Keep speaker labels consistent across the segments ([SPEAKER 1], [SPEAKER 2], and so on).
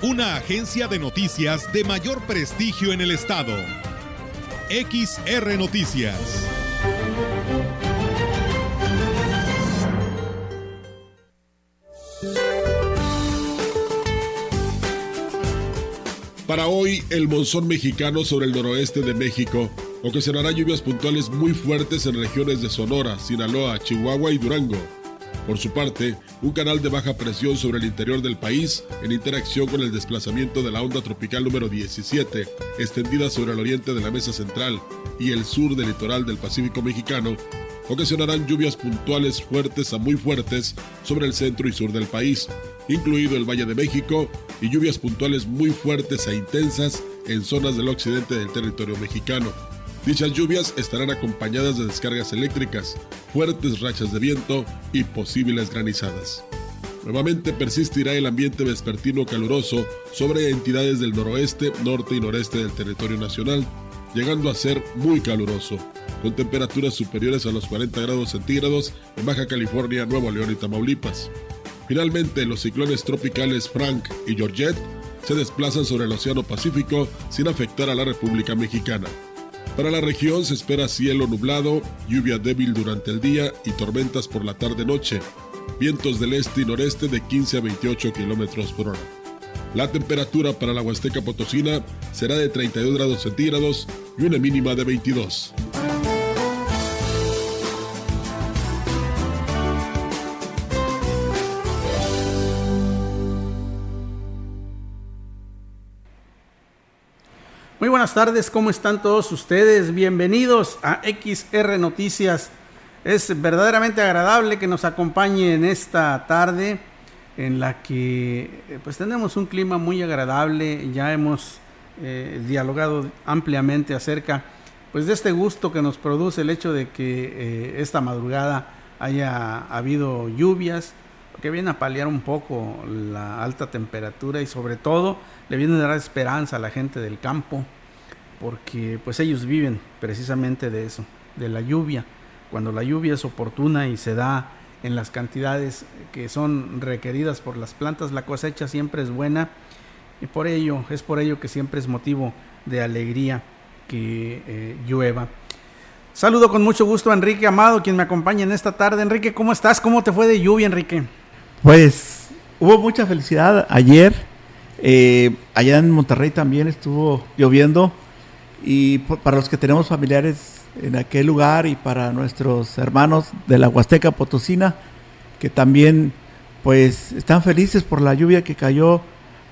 [SPEAKER 1] Una agencia de noticias de mayor prestigio en el estado. XR Noticias.
[SPEAKER 2] Para hoy, el monzón mexicano sobre el noroeste de México ocasionará lluvias puntuales muy fuertes en regiones de Sonora, Sinaloa, Chihuahua y Durango. Por su parte, un canal de baja presión sobre el interior del país, en interacción con el desplazamiento de la onda tropical número 17, extendida sobre el oriente de la mesa central y el sur del litoral del Pacífico mexicano, ocasionarán lluvias puntuales fuertes a muy fuertes sobre el centro y sur del país, incluido el Valle de México, y lluvias puntuales muy fuertes e intensas en zonas del occidente del territorio mexicano. Dichas lluvias estarán acompañadas de descargas eléctricas, fuertes rachas de viento y posibles granizadas. Nuevamente persistirá el ambiente vespertino caluroso sobre entidades del noroeste, norte y noreste del territorio nacional, llegando a ser muy caluroso, con temperaturas superiores a los 40 grados centígrados en Baja California, Nuevo León y Tamaulipas. Finalmente, los ciclones tropicales Frank y Georgette se desplazan sobre el Océano Pacífico sin afectar a la República Mexicana. Para la región se espera cielo nublado, lluvia débil durante el día y tormentas por la tarde-noche. Vientos del este y noreste de 15 a 28 kilómetros por hora. La temperatura para la Huasteca Potosina será de 32 grados centígrados y una mínima de 22.
[SPEAKER 3] Tardes, ¿cómo están todos ustedes? Bienvenidos a XR Noticias. Es verdaderamente agradable que nos acompañe en esta tarde en la que eh, pues tenemos un clima muy agradable, ya hemos eh, dialogado ampliamente acerca pues de este gusto que nos produce el hecho de que eh, esta madrugada haya habido lluvias, que viene a paliar un poco la alta temperatura y sobre todo le viene a dar esperanza a la gente del campo, porque pues ellos viven precisamente de eso, de la lluvia. Cuando la lluvia es oportuna y se da en las cantidades que son requeridas por las plantas, la cosecha siempre es buena y por ello, es por ello que siempre es motivo de alegría que eh, llueva. Saludo con mucho gusto a Enrique Amado, quien me acompaña en esta tarde. Enrique, ¿cómo estás? ¿Cómo te fue de lluvia, Enrique?
[SPEAKER 4] Pues hubo mucha felicidad ayer. Eh, allá en Monterrey también estuvo lloviendo. Y para los que tenemos familiares en aquel lugar y para nuestros hermanos de la Huasteca Potosina, que también pues están felices por la lluvia que cayó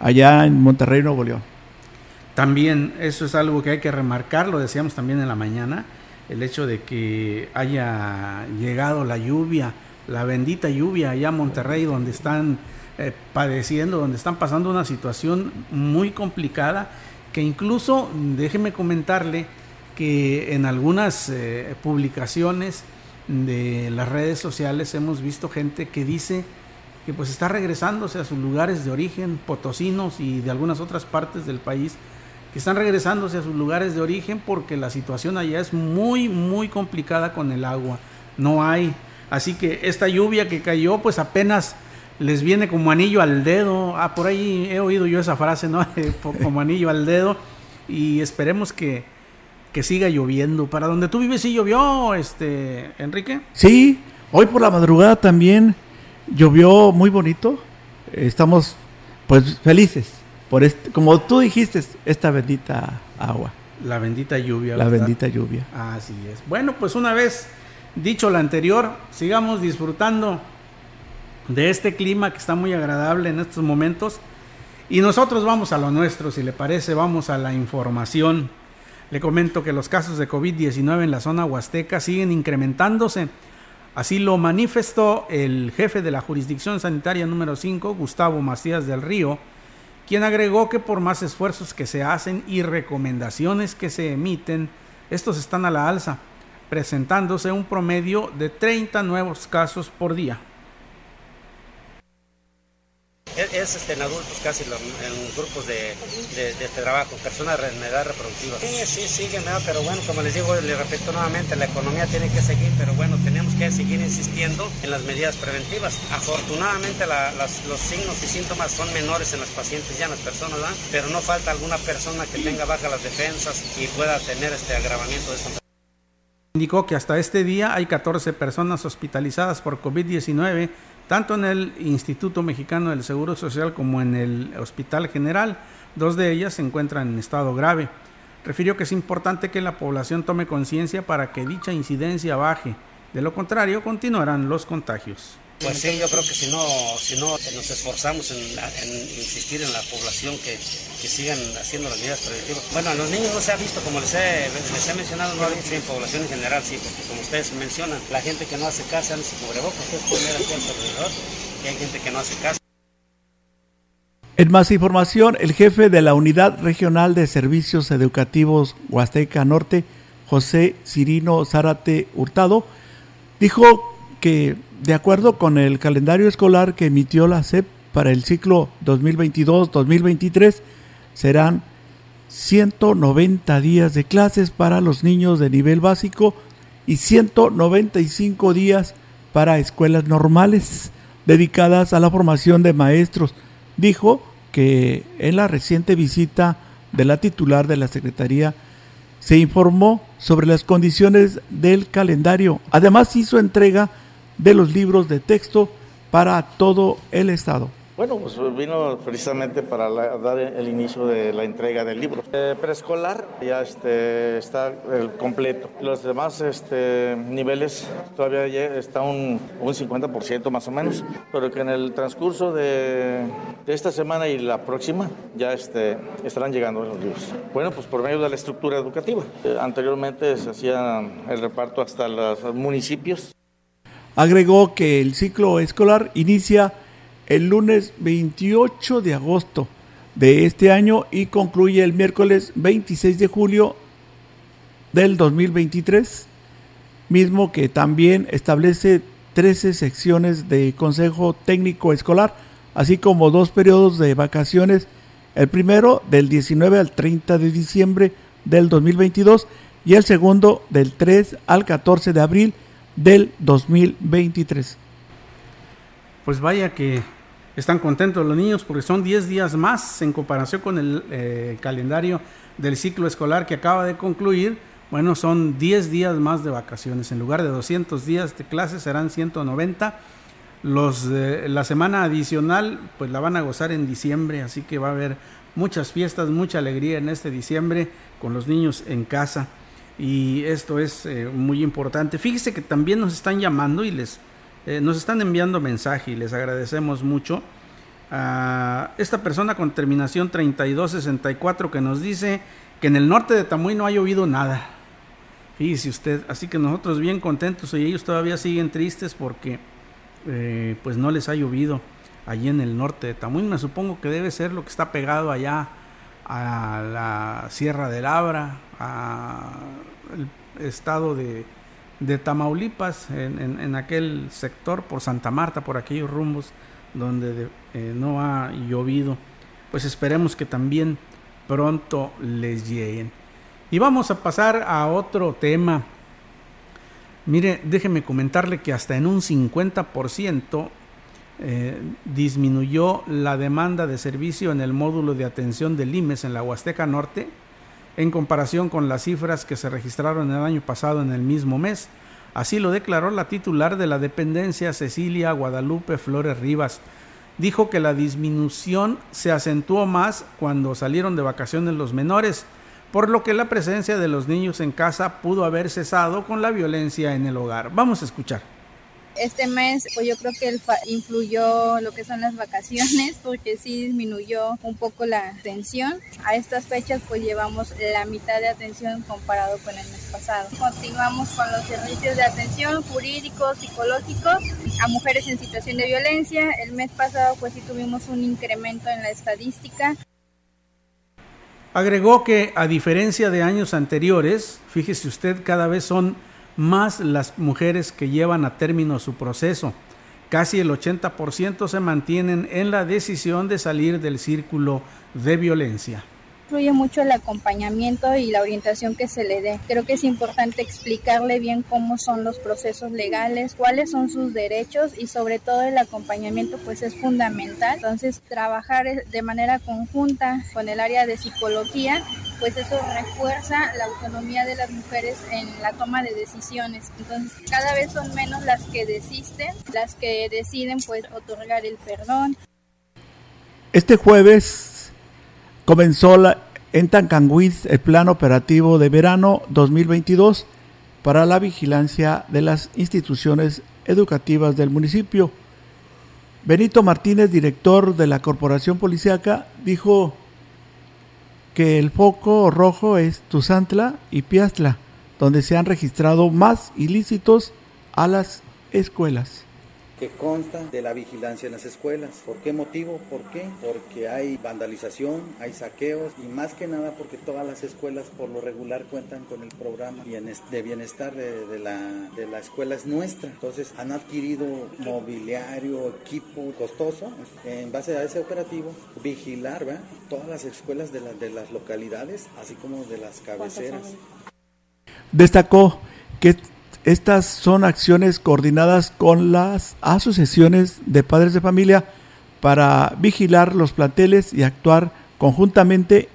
[SPEAKER 4] allá en Monterrey, Nuevo León.
[SPEAKER 3] También eso es algo que hay que remarcar, lo decíamos también en la mañana, el hecho de que haya llegado la lluvia, la bendita lluvia allá en Monterrey, donde están eh, padeciendo, donde están pasando una situación muy complicada, que incluso, déjeme comentarle, que en algunas eh, publicaciones de las redes sociales hemos visto gente que dice que pues está regresándose a sus lugares de origen, potosinos y de algunas otras partes del país, que están regresándose a sus lugares de origen porque la situación allá es muy, muy complicada con el agua. No hay. Así que esta lluvia que cayó, pues apenas les viene como anillo al dedo. Ah, por ahí he oído yo esa frase, ¿no? como anillo al dedo. Y esperemos que, que siga lloviendo. Para donde tú vives sí llovió, este, Enrique.
[SPEAKER 4] Sí, hoy por la madrugada también llovió muy bonito. Estamos pues felices por este, como tú dijiste, esta bendita agua.
[SPEAKER 3] La bendita lluvia.
[SPEAKER 4] La bendita lluvia.
[SPEAKER 3] Así es. Bueno, pues una vez dicho lo anterior, sigamos disfrutando de este clima que está muy agradable en estos momentos. Y nosotros vamos a lo nuestro, si le parece, vamos a la información. Le comento que los casos de COVID-19 en la zona huasteca siguen incrementándose. Así lo manifestó el jefe de la jurisdicción sanitaria número 5, Gustavo Macías del Río, quien agregó que por más esfuerzos que se hacen y recomendaciones que se emiten, estos están a la alza, presentándose un promedio de 30 nuevos casos por día.
[SPEAKER 5] Es, este, en adultos casi en grupos de, de, trabajo, personas de edad reproductiva. Sí, sí, siguen, pero bueno, como les digo, les repito nuevamente, la economía tiene que seguir, pero bueno, tenemos que seguir insistiendo en las medidas preventivas. Afortunadamente los signos y síntomas son menores en los pacientes ya en las personas, pero no falta alguna persona que tenga bajas las defensas y pueda tener este agravamiento de esta
[SPEAKER 3] Indicó que hasta este día hay 14 personas hospitalizadas por COVID-19 tanto en el Instituto Mexicano del Seguro Social como en el Hospital General. Dos de ellas se encuentran en estado grave. Refirió que es importante que la población tome conciencia para que dicha incidencia baje. De lo contrario, continuarán los contagios.
[SPEAKER 5] Pues sí, yo creo que si no, si no nos esforzamos en, insistir en la población que, sigan haciendo las medidas preventivas. Bueno, a los niños no se ha visto, como les he, mencionado, no ha visto en población en general, sí, porque como ustedes mencionan, la gente que no hace caso anda sin cubrebocas, ustedes pueden ver aquí alrededor, que hay gente que no hace caso.
[SPEAKER 4] En más información, el jefe de la Unidad Regional de Servicios Educativos Huasteca Norte, José Cirino Zárate Hurtado, dijo que de acuerdo con el calendario escolar que emitió la SEP para el ciclo 2022-2023, serán 190 días de clases para los niños de nivel básico y 195 días para escuelas normales dedicadas a la formación de maestros. Dijo que en la reciente visita de la titular de la Secretaría se informó sobre las condiciones del calendario. Además hizo entrega los libros de texto para todo el Estado.
[SPEAKER 6] Bueno, pues vino precisamente para dar el inicio de la entrega del libro. Eh, preescolar ya este, está completo. Los demás este, niveles todavía está un, un 50% más o menos, pero que en el transcurso de, de esta semana y la próxima ya este, estarán llegando los libros. Bueno, pues por medio de la estructura educativa. Eh, anteriormente se hacía el reparto hasta los municipios.
[SPEAKER 4] Agregó que el ciclo escolar inicia el lunes 28 de agosto de este año y concluye el miércoles 26 de julio del 2023, mismo que también establece 13 secciones de Consejo Técnico Escolar, así como dos periodos de vacaciones, el primero del 19 al 30 de diciembre del 2022 y el segundo del 3 al 14 de abril del 2023.
[SPEAKER 3] Pues vaya que están contentos los niños porque son 10 días más en comparación con el eh, calendario del ciclo escolar que acaba de concluir. Bueno, son 10 días más de vacaciones. En lugar de 200 días de clases serán 190. Los, la semana adicional pues la van a gozar en diciembre, así que va a haber muchas fiestas, mucha alegría en este diciembre con los niños en casa y esto es eh, muy importante. Fíjese que también nos están llamando y les eh, nos están enviando mensaje y les agradecemos mucho a esta persona con terminación 3264 que nos dice que en el norte de Tamuy no ha llovido nada. Fíjese usted, así que nosotros bien contentos y ellos todavía siguen tristes porque eh, pues no les ha llovido allí en el norte de Tamuy. Me supongo que debe ser lo que está pegado allá a la Sierra de Labra, al estado de, Tamaulipas, en, aquel sector, por Santa Marta, por aquellos rumbos donde eh, no ha llovido. Pues esperemos que también pronto les lleguen. Y vamos a pasar a otro tema. Mire, déjeme comentarle que hasta en un 50% eh, disminuyó la demanda de servicio en el módulo de atención del IMES en la Huasteca Norte en comparación con las cifras que se registraron el año pasado en el mismo mes. Así lo declaró la titular de la dependencia Cecilia Guadalupe Flores Rivas. Dijo que la disminución se acentuó más cuando salieron de vacaciones los menores, por lo que la presencia de los niños en casa pudo haber cesado con la violencia en el hogar. Vamos a escuchar
[SPEAKER 7] Este mes, pues yo creo que influyó lo que son las vacaciones, porque sí disminuyó un poco la atención. A estas fechas, pues llevamos la mitad de atención comparado con el mes pasado. Continuamos con los servicios de atención jurídicos, psicológicos a mujeres en situación de violencia. El mes pasado, pues sí tuvimos un incremento en la estadística.
[SPEAKER 3] Agregó que a diferencia de años anteriores, fíjese usted, cada vez son más las mujeres que llevan a término su proceso. Casi el 80% se mantienen en la decisión de salir del círculo de violencia
[SPEAKER 7] influye mucho el acompañamiento y la orientación que se le dé. Creo que es importante explicarle bien cómo son los procesos legales, cuáles son sus derechos y sobre todo el acompañamiento pues es fundamental. Entonces trabajar de manera conjunta con el área de psicología pues eso refuerza la autonomía de las mujeres en la toma de decisiones. Entonces, cada vez son menos las que desisten, las que deciden pues otorgar el perdón.
[SPEAKER 4] Este jueves Comenzó la, en Tancanguiz el plan operativo de verano 2022 para la vigilancia de las instituciones educativas del municipio. Benito Martínez, director de la Corporación Policiaca, dijo que el foco rojo es Tuzantla y Piastla, donde se han registrado más ilícitos a las escuelas
[SPEAKER 8] que consta de la vigilancia en las escuelas. ¿Por qué motivo? ¿Por qué? Porque hay vandalización, hay saqueos y más que nada porque todas las escuelas por lo regular cuentan con el programa de bienestar de, la, de la escuela es nuestra. Entonces han adquirido mobiliario, equipo costoso. En base a ese operativo, vigilar todas las escuelas de, de las localidades, así como de las cabeceras.
[SPEAKER 4] Destacó que estas son acciones coordinadas con las asociaciones de padres de familia para vigilar los planteles y actuar conjuntamente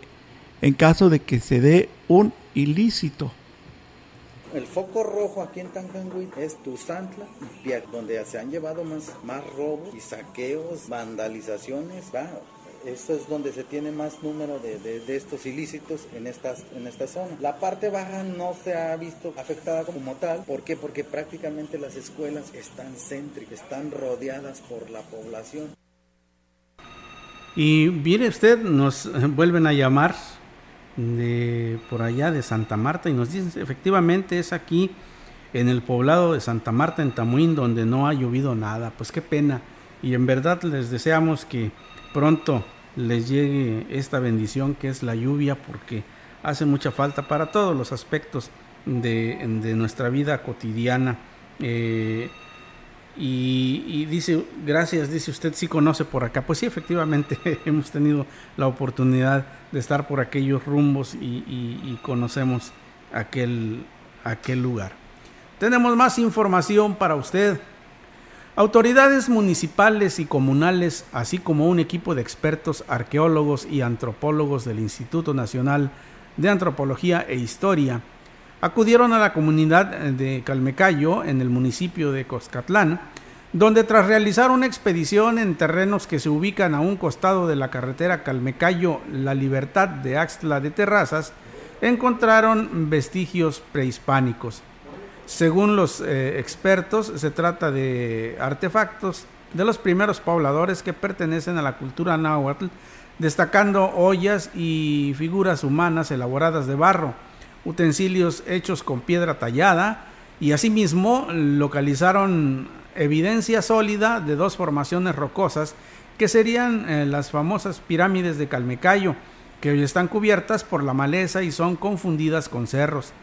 [SPEAKER 4] en caso de que se dé un ilícito.
[SPEAKER 8] El foco rojo aquí en Tancangüí es Tuzantla y donde se han llevado más, robos y saqueos, vandalizaciones. ¿va? Esto es donde se tiene más número de, estos ilícitos en, estas, en esta zona. La parte baja no se ha visto afectada como tal. ¿Por qué? Porque prácticamente las escuelas están céntricas, están rodeadas por la población.
[SPEAKER 3] Y viene usted, nos vuelven a llamar de por allá de Santa Marta y nos dicen efectivamente es aquí en el poblado de Santa Marta en Tamuín donde no ha llovido nada. Pues qué pena. Y en verdad les deseamos que pronto les llegue esta bendición que es la lluvia porque hace mucha falta para todos los aspectos de, nuestra vida cotidiana. Eh, y, dice, gracias, dice usted, sí conoce por acá. Pues sí, efectivamente, hemos tenido la oportunidad de estar por aquellos rumbos y, y conocemos aquel, aquel lugar. Tenemos más información para usted. Autoridades municipales y comunales, así como un equipo de expertos arqueólogos y antropólogos del Instituto Nacional de Antropología e Historia, acudieron a la comunidad de Calmecayo, en el municipio de Coscatlán, donde tras realizar una expedición en terrenos que se ubican a un costado de la carretera Calmecayo-La Libertad de Axtla de Terrazas, encontraron vestigios prehispánicos. Según los eh, expertos, se trata de artefactos de los primeros pobladores que pertenecen a la cultura náhuatl, destacando ollas y figuras humanas elaboradas de barro, utensilios hechos con piedra tallada y asimismo localizaron evidencia sólida de dos formaciones rocosas que serían eh, las famosas pirámides de Calmecayo, que hoy están cubiertas por la maleza y son confundidas con cerros.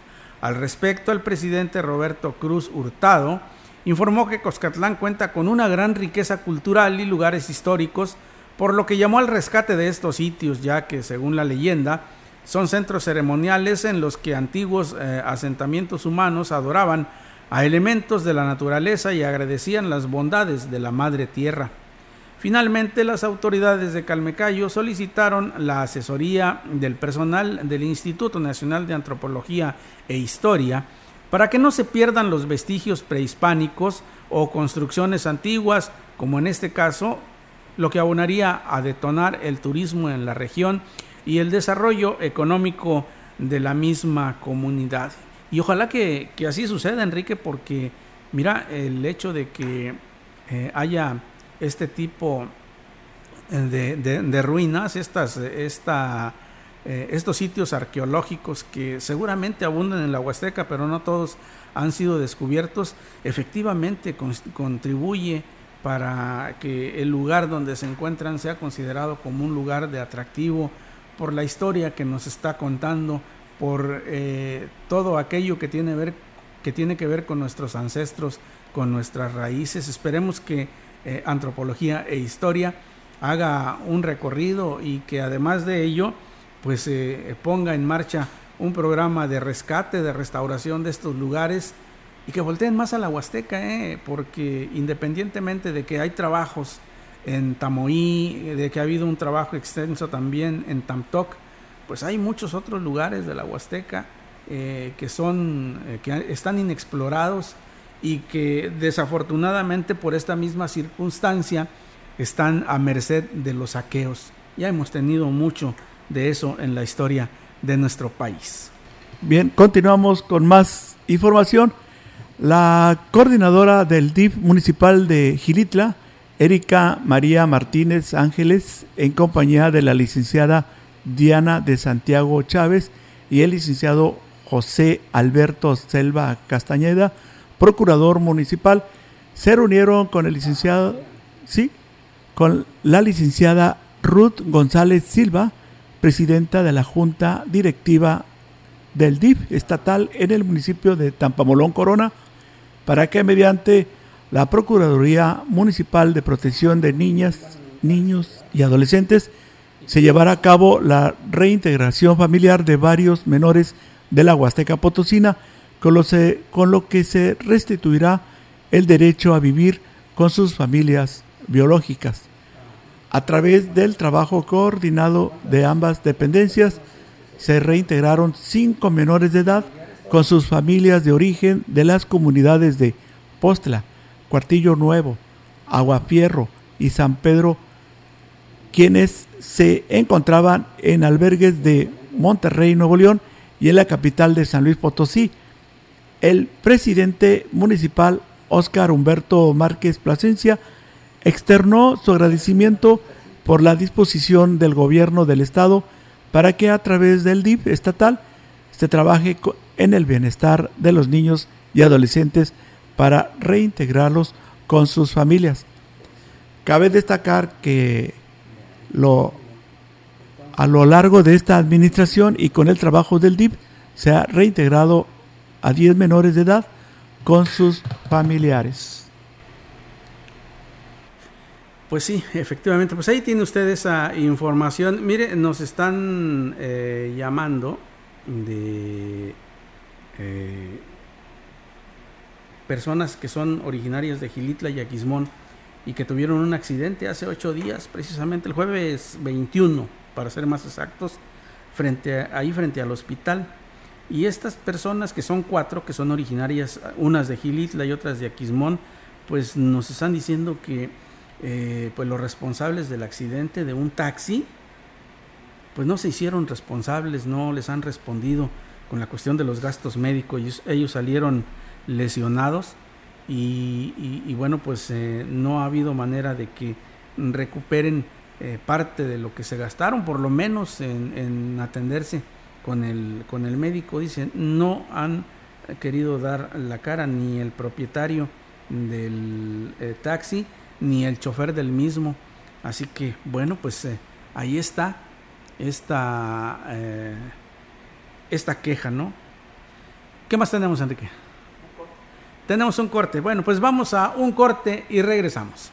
[SPEAKER 3] Al respecto, el presidente Roberto Cruz Hurtado informó que Coscatlán cuenta con una gran riqueza cultural y lugares históricos, por lo que llamó al rescate de estos sitios, ya que, según la leyenda, son centros ceremoniales en los que antiguos eh, asentamientos humanos adoraban a elementos de la naturaleza y agradecían las bondades de la madre tierra. Finalmente, las autoridades de Calmecayo solicitaron la asesoría del personal del Instituto Nacional de Antropología e Historia para que no se pierdan los vestigios prehispánicos o construcciones antiguas, como en este caso, lo que abonaría a detonar el turismo en la región y el desarrollo económico de la misma comunidad. Y ojalá que, así suceda, Enrique, porque Mira, el hecho de que eh, haya este tipo de, de, ruinas, estas, esta, eh, estos sitios arqueológicos que seguramente abundan en la Huasteca, pero no todos han sido descubiertos, efectivamente contribuye para que el lugar donde se encuentran sea considerado como un lugar de atractivo por la historia que nos está contando, por eh, todo aquello que tiene, ver, que tiene que ver con nuestros ancestros, con nuestras raíces. Esperemos que eh, antropología e historia haga un recorrido y que además de ello, pues eh, ponga en marcha un programa de rescate, de restauración de estos lugares y que volteen más a la Huasteca, eh, porque independientemente de que hay trabajos en Tamoí, de que ha habido un trabajo extenso también en Tamtoc, pues hay muchos otros lugares de la Huasteca que son que están inexplorados y que desafortunadamente por esta misma circunstancia están a merced de los saqueos. Ya hemos tenido mucho de eso en la historia de nuestro país.
[SPEAKER 4] Bien, continuamos con más información. La coordinadora del DIF municipal de Gilitla, Erika María Martínez Ángeles, en compañía de la licenciada Diana de Santiago Chávez y el licenciado José Alberto Selva Castañeda, procurador municipal, se reunieron con el licenciado, sí, con la licenciada Ruth González Silva, presidenta de la Junta Directiva del DIF estatal en el municipio de Tampamolón Corona, para que mediante la Procuraduría Municipal de Protección de Niñas, Niños y Adolescentes se llevara a cabo la reintegración familiar de varios menores de la Huasteca Potosina con lo, que se restituirá el derecho a vivir con sus familias biológicas. A través del trabajo coordinado de ambas dependencias, se reintegraron cinco menores de edad con sus familias de origen de las comunidades de Postla, Cuartillo Nuevo, Aguafierro y San Pedro, quienes se encontraban en albergues de Monterrey, Nuevo León y en la capital de San Luis Potosí, el presidente municipal Óscar Humberto Márquez Plasencia externó su agradecimiento por la disposición del gobierno del estado para que a través del DIF estatal se trabaje en el bienestar de los niños y adolescentes para reintegrarlos con sus familias. Cabe destacar que lo, a lo largo de esta administración y con el trabajo del DIF se ha reintegrado a 10 menores de edad con sus familiares.
[SPEAKER 3] Pues sí, efectivamente, pues ahí tiene usted esa información. Mire, nos están eh, llamando de eh, personas que son originarias de Gilitla y Aquismón y que tuvieron un accidente hace ocho días, precisamente el jueves 21, para ser más exactos, frente ahí frente al hospital. Y estas personas, que son cuatro, que son originarias, unas de Gilitla y otras de Aquismón, pues nos están diciendo que eh, pues los responsables del accidente de un taxi, pues no se hicieron responsables, no les han respondido con la cuestión de los gastos médicos, ellos, salieron lesionados y, bueno, pues eh, no ha habido manera de que recuperen eh, parte de lo que se gastaron, por lo menos en atenderse con el, con el médico, dicen, no han querido dar la cara ni el propietario del eh, taxi ni el chofer del mismo. Así que, bueno, pues eh, ahí está esta, eh, esta queja, ¿no? ¿Qué más tenemos, Enrique? Tenemos un corte. Bueno, pues vamos a un corte y regresamos.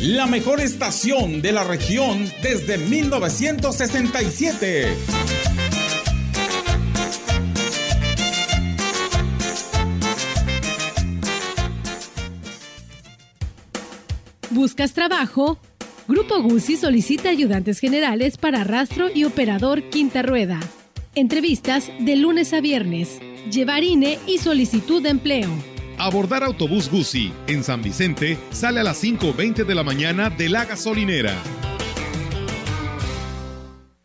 [SPEAKER 9] la mejor estación de la región desde 1967.
[SPEAKER 10] ¿Buscas trabajo? Grupo Guzzi solicita ayudantes generales para rastro y operador quinta rueda. Entrevistas de lunes a viernes. Llevar INE y solicitud de empleo.
[SPEAKER 1] Abordar autobús Guzzi en San Vicente sale a las 5.20 de la mañana de la gasolinera.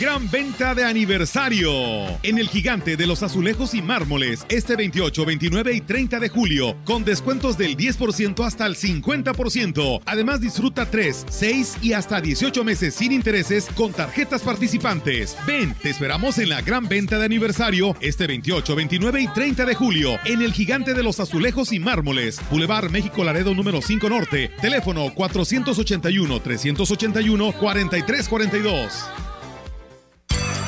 [SPEAKER 1] Gran venta de aniversario en el gigante de los azulejos y mármoles este 28, 29 y 30 de julio con descuentos del 10% hasta el 50%. Además disfruta 3, 6 y hasta 18 meses sin intereses con tarjetas participantes. Ven, te esperamos en la gran venta de aniversario este 28, 29 y 30 de julio en el gigante de los azulejos y mármoles. Boulevard México Laredo número 5 Norte. Teléfono 481 381 4342.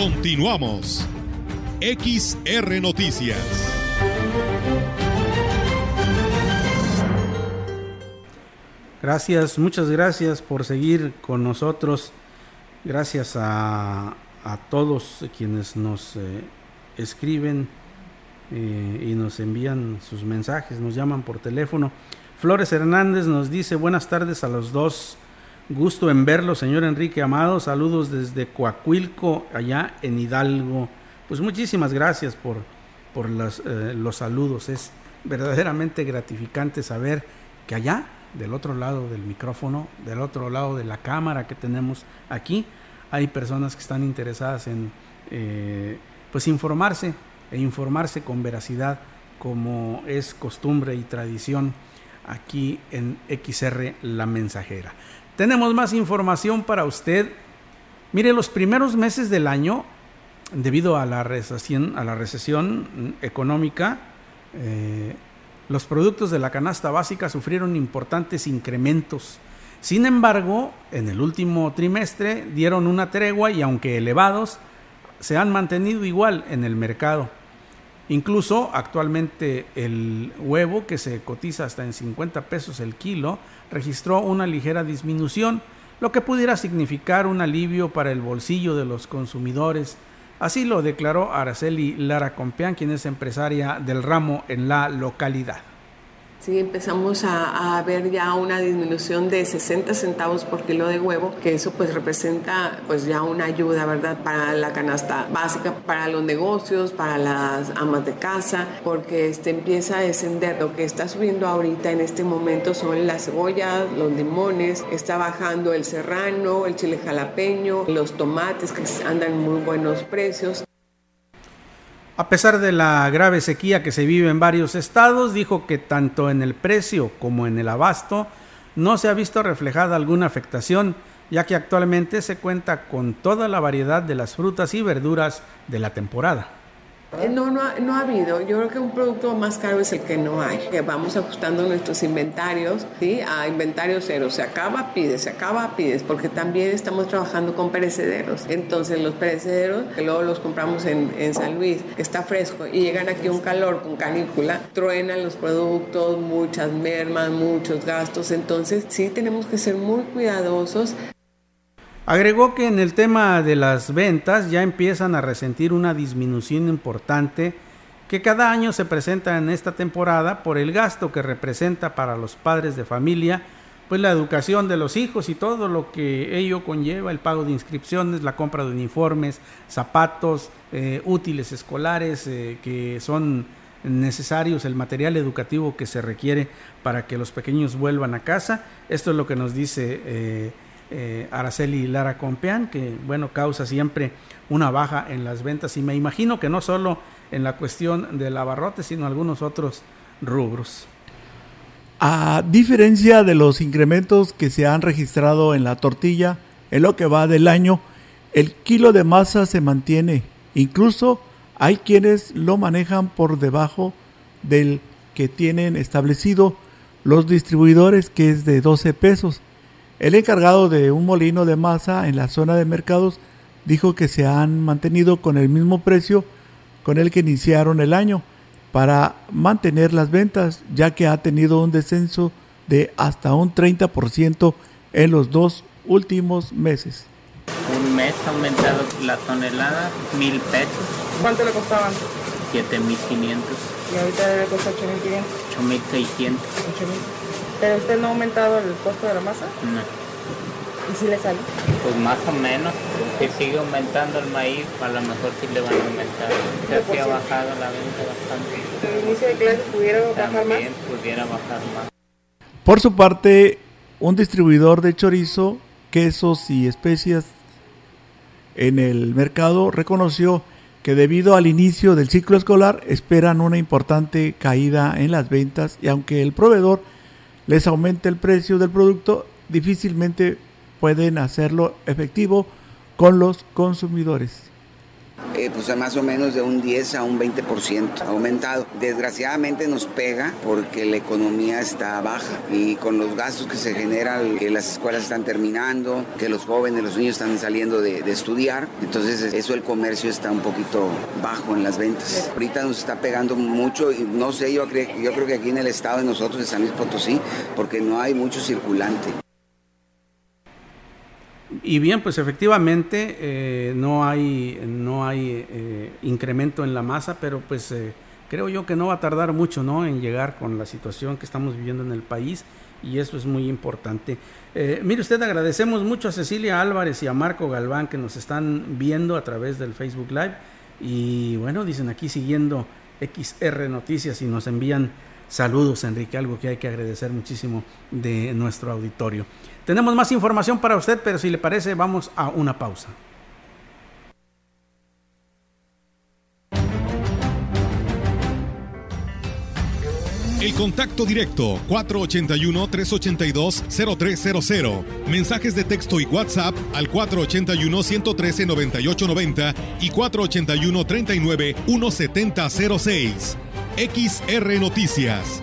[SPEAKER 1] Continuamos. XR Noticias.
[SPEAKER 3] Gracias, muchas gracias por seguir con nosotros. Gracias a, a todos quienes nos eh, escriben eh, y nos envían sus mensajes, nos llaman por teléfono. Flores Hernández nos dice buenas tardes a los dos. Gusto en verlo, señor Enrique Amado. Saludos desde Coacuilco, allá en Hidalgo. Pues muchísimas gracias por, por eh, los saludos. Es verdaderamente gratificante saber que allá, del otro lado del micrófono, del otro lado de la cámara que tenemos aquí, hay personas que están interesadas en eh, pues informarse e informarse con veracidad como es costumbre y tradición aquí en XR La Mensajera. Tenemos más información para usted. Mire, los primeros meses del año, debido a la recesión, recesión económica, eh, los productos de la canasta básica sufrieron importantes incrementos. Sin embargo, en el último trimestre dieron una tregua y aunque elevados, se han mantenido igual en el mercado. Incluso actualmente el huevo, que se cotiza hasta en 50 pesos el kilo, registró una ligera disminución, lo que pudiera significar un alivio para el bolsillo de los consumidores. Así lo declaró Araceli Lara Compeán, quien es empresaria del ramo en la localidad.
[SPEAKER 11] Sí, empezamos a, ver ya una disminución de 60 centavos por kilo de huevo, que eso pues representa pues ya una ayuda, ¿verdad? Para la canasta básica, para los negocios, para las amas de casa, porque este empieza a descender. Lo que está subiendo ahorita en este momento son las cebollas, los limones, está bajando el serrano, el chile jalapeño, los tomates que andan muy buenos precios.
[SPEAKER 3] A pesar de la grave sequía que se vive en varios estados, dijo que tanto en el precio como en el abasto no se ha visto reflejada alguna afectación, ya que actualmente se cuenta con toda la variedad de las frutas y verduras de la temporada.
[SPEAKER 11] Eh, no, no ha, no ha habido. Yo creo que un producto más caro es el que no hay. Que vamos ajustando nuestros inventarios ¿sí? a inventario cero. Se acaba, pides, se acaba, pides, porque también estamos trabajando con perecederos. Entonces los perecederos, que luego los compramos en, en San Luis, que está fresco, y llegan aquí un calor con canícula, truenan los productos, muchas mermas, muchos gastos. Entonces sí tenemos que ser muy cuidadosos.
[SPEAKER 3] Agregó que en el tema de las ventas ya empiezan a resentir una disminución importante que cada año se presenta en esta temporada por el gasto que representa para los padres de familia, pues la educación de los hijos y todo lo que ello conlleva, el pago de inscripciones, la compra de uniformes, zapatos, eh, útiles escolares eh, que son necesarios, el material educativo que se requiere para que los pequeños vuelvan a casa. Esto es lo que nos dice eh, eh, Araceli Lara Compeán, que bueno, causa siempre una baja en las ventas y me imagino que no solo en la cuestión del abarrote, sino algunos otros rubros.
[SPEAKER 4] A diferencia de los incrementos que se han registrado en la tortilla, en lo que va del año, el kilo de masa se mantiene. Incluso hay quienes lo manejan por debajo del que tienen establecido los distribuidores, que es de 12 pesos. El encargado de un molino de masa en la zona de mercados dijo que se han mantenido con el mismo precio con el que iniciaron el año para mantener las ventas, ya que ha tenido un descenso de hasta un 30% en los dos últimos meses.
[SPEAKER 12] Un mes ha aumentado la tonelada, mil pesos.
[SPEAKER 13] ¿Cuánto le costaban?
[SPEAKER 12] 7500.
[SPEAKER 13] ¿Y ahorita debe costar 8500?
[SPEAKER 12] 8600.
[SPEAKER 13] ¿Pero usted no ha aumentado el costo de la masa?
[SPEAKER 12] No.
[SPEAKER 13] ¿Y si le sale?
[SPEAKER 12] Pues más o menos. Si sigue aumentando el maíz, a lo mejor sí le van a aumentar. Ya sí ha bajado la venta bastante.
[SPEAKER 13] ¿El inicio de clase pudiera bajar más?
[SPEAKER 12] También pudiera bajar más.
[SPEAKER 4] Por su parte, un distribuidor de chorizo, quesos y especias en el mercado reconoció que debido al inicio del ciclo escolar esperan una importante caída en las ventas y aunque el proveedor les aumente el precio del producto, difícilmente pueden hacerlo efectivo con los consumidores.
[SPEAKER 14] Eh, pues más o menos de un 10 a un 20% aumentado. Desgraciadamente nos pega porque la economía está baja y con los gastos que se generan, que las escuelas están terminando, que los jóvenes, los niños están saliendo de, de estudiar, entonces eso el comercio está un poquito bajo en las ventas. Ahorita nos está pegando mucho y no sé, yo creo, yo creo que aquí en el estado de nosotros de San Luis Potosí, porque no hay mucho circulante.
[SPEAKER 3] Y bien, pues efectivamente eh, no hay, no hay eh, incremento en la masa, pero pues eh, creo yo que no va a tardar mucho ¿no? en llegar con la situación que estamos viviendo en el país y eso es muy importante. mire usted, agradecemos mucho a Cecilia Álvarez y a Marco Galván que nos están viendo a través del Facebook Live y bueno, dicen aquí siguiendo XR Noticias y nos envían saludos, Enrique, algo que hay que agradecer muchísimo de nuestro auditorio. Tenemos más información para usted, pero si le parece, vamos a una pausa.
[SPEAKER 1] El contacto directo 481-382-0300. Mensajes de texto y WhatsApp al 481-113-9890 y 481-39-1706. XR Noticias.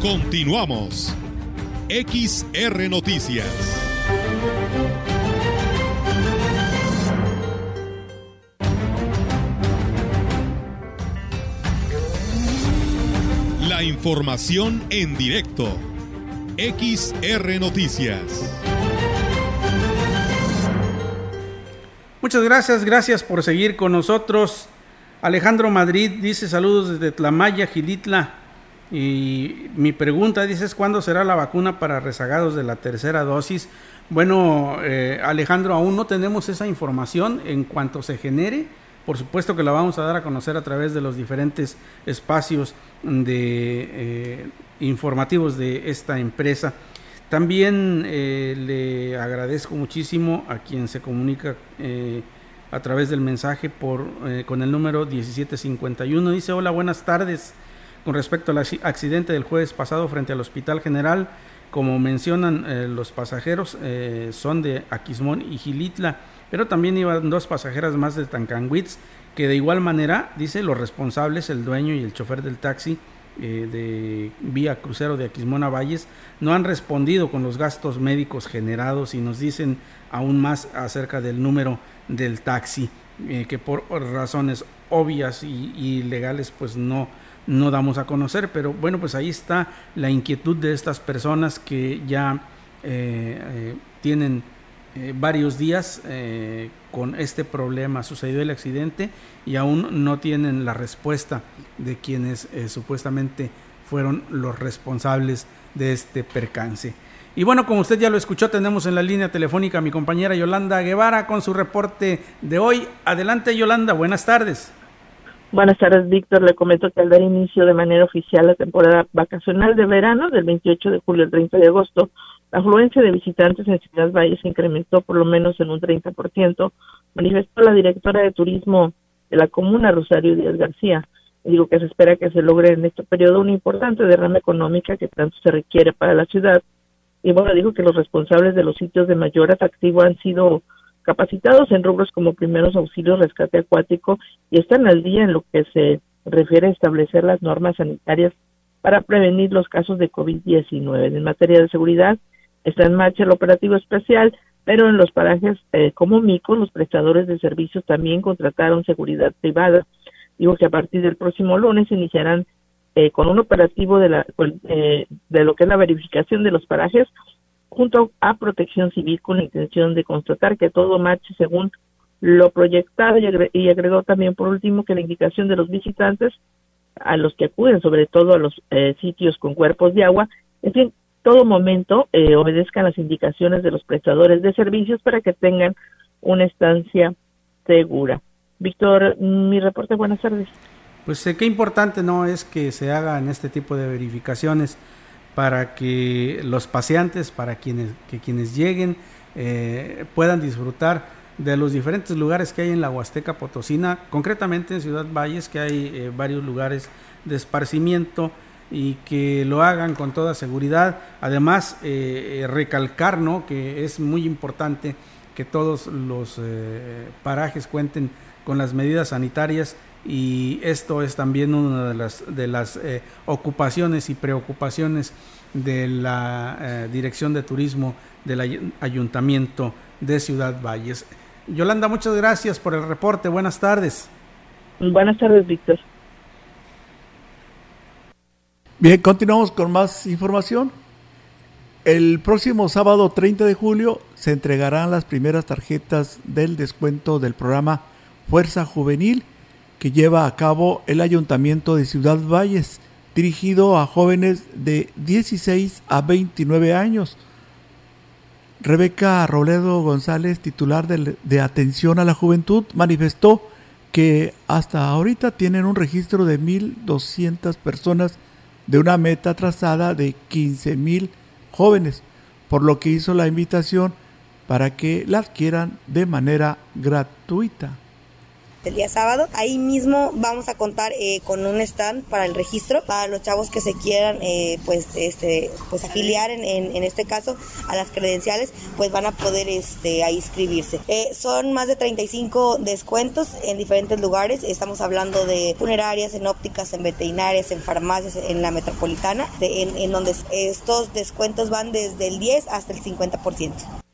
[SPEAKER 1] Continuamos. XR Noticias. La información en directo. XR Noticias.
[SPEAKER 3] Muchas gracias, gracias por seguir con nosotros. Alejandro Madrid dice saludos desde Tlamaya, Gilitla. Y mi pregunta dice, ¿cuándo será la vacuna para rezagados de la tercera dosis? Bueno, eh, Alejandro, aún no tenemos esa información. En cuanto se genere, por supuesto que la vamos a dar a conocer a través de los diferentes espacios de, eh, informativos de esta empresa. También eh, le agradezco muchísimo a quien se comunica a través del mensaje por, con el número 1751. Dice, hola, buenas tardes con respecto al accidente del jueves pasado frente al Hospital General. Como mencionan eh, los pasajeros, eh, son de Aquismón y Gilitla, pero también iban dos pasajeras más de Tancanwitz, que de igual manera, dice, los responsables, el dueño y el chofer del taxi eh, de vía crucero de Aquismón a Valles, no han respondido con los gastos médicos generados y nos dicen aún más acerca del número del taxi, que por razones obvias y, y legales pues no no damos a conocer, pero bueno, pues ahí está la inquietud de estas personas que ya eh, eh, tienen eh, varios días con este problema. Sucedió el accidente y aún no tienen la respuesta de quienes supuestamente fueron los responsables de este percance. Y bueno, como usted ya lo escuchó, tenemos en la línea telefónica a mi compañera Yolanda Guevara con su reporte de hoy. Adelante Yolanda, buenas tardes.
[SPEAKER 13] Buenas tardes, Víctor. Le comento que al dar inicio de manera oficial la temporada vacacional de verano del 28 de julio al 30 de agosto, La afluencia de visitantes en Ciudad Valle se incrementó por lo menos en un 30%, manifestó la directora de turismo de la comuna, Rosario Díaz García. Digo que se espera que se logre en este periodo una importante derrama económica que tanto se requiere para la ciudad. Y bueno, dijo que los responsables de los sitios de mayor atractivo han sido capacitados en rubros como primeros auxilios, rescate acuático y están al día en lo que se refiere a establecer las normas sanitarias para prevenir los casos de COVID-19. En materia de seguridad, está en marcha el operativo especial, pero en los parajes eh, como Mico, los prestadores de servicios también contrataron seguridad privada. Digo que a partir del próximo lunes iniciarán eh, con un operativo de, la, eh, de lo que es la verificación de los parajes junto a Protección Civil con la intención de constatar que todo marche según lo proyectado y agregó también por último que la indicación de los visitantes a los que acuden, sobre todo a los eh, sitios con cuerpos de agua, en fin, todo momento eh, obedezcan las indicaciones de los prestadores de servicios para que tengan una estancia segura. Víctor, mi reporte, buenas tardes.
[SPEAKER 3] Pues eh, qué importante no es que se hagan este tipo de verificaciones para que los paseantes, para quienes, que quienes lleguen, eh, puedan disfrutar de los diferentes lugares que hay en la Huasteca Potosina, concretamente en Ciudad Valles, que hay eh, varios lugares de esparcimiento y que lo hagan con toda seguridad. Además, eh, recalcar ¿no? que es muy importante que todos los parajes cuenten con las medidas sanitarias y esto es también una de las, de las eh, ocupaciones y preocupaciones de la eh, Dirección de Turismo del Ayuntamiento de Ciudad Valles. Yolanda, muchas gracias por el reporte. Buenas tardes.
[SPEAKER 13] Buenas tardes, Víctor.
[SPEAKER 4] Bien, continuamos con más información. El próximo sábado 30 de julio se entregarán las primeras tarjetas del descuento del programa Fuerza Juvenil que lleva a cabo el Ayuntamiento de Ciudad Valles, dirigido a jóvenes de 16 a 29 años. Rebeca Robledo González, titular de, Atención a la Juventud, manifestó que hasta ahorita tienen un registro de 1.200 personas de una meta trazada de 15.000 jóvenes, por lo que hizo la invitación para que la adquieran de manera gratuita
[SPEAKER 15] el día sábado. Ahí mismo vamos a contar eh, con un stand para el registro para los chavos que se quieran eh, pues este pues afiliar en, en, este caso a las credenciales pues van a poder este a inscribirse. Eh, son más de 35 descuentos en diferentes lugares. Estamos hablando de funerarias, en ópticas, en veterinarias, en farmacias, en la metropolitana, en donde estos descuentos van desde el 10 hasta el 50%.